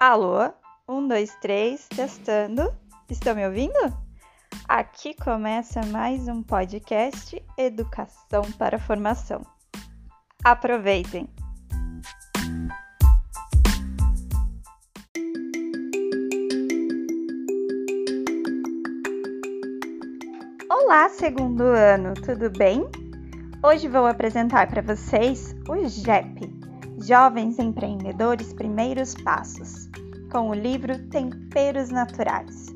Alô? Um, dois, três, testando. Estão me ouvindo? Aqui começa mais um podcast Educação para Formação. Aproveitem! Olá, segundo ano, tudo bem? Hoje vou apresentar para vocês o JEP, Jovens Empreendedores Primeiros Passos, com o livro Temperos Naturais.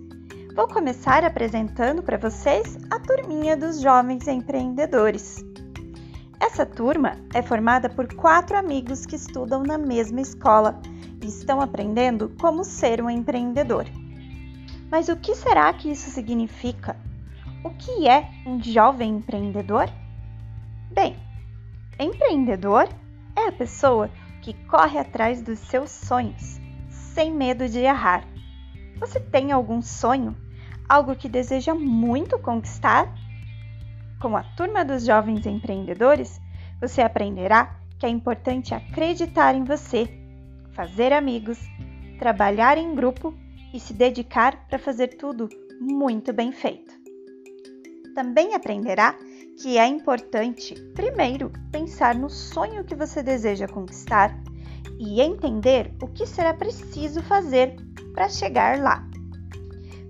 Vou começar apresentando para vocês a turminha dos jovens empreendedores. Essa turma é formada por quatro amigos que estudam na mesma escola e estão aprendendo como ser um empreendedor. Mas o que será que isso significa? O que é um jovem empreendedor? Bem, empreendedor é a pessoa que corre atrás dos seus sonhos, sem medo de errar. Você tem algum sonho? Algo que deseja muito conquistar? Com a turma dos jovens empreendedores, você aprenderá que é importante acreditar em você, fazer amigos, trabalhar em grupo e se dedicar para fazer tudo muito bem feito. Também aprenderá que é importante, primeiro, pensar no sonho que você deseja conquistar e entender o que será preciso fazer para chegar lá.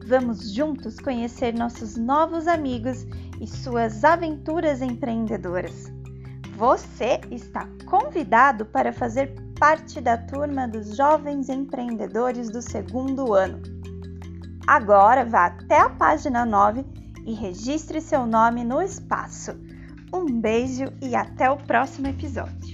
Vamos juntos conhecer nossos novos amigos e suas aventuras empreendedoras. Você está convidado para fazer parte da turma dos jovens empreendedores do segundo ano. Agora vá até a página 9 e registre seu nome no espaço. Um beijo e até o próximo episódio.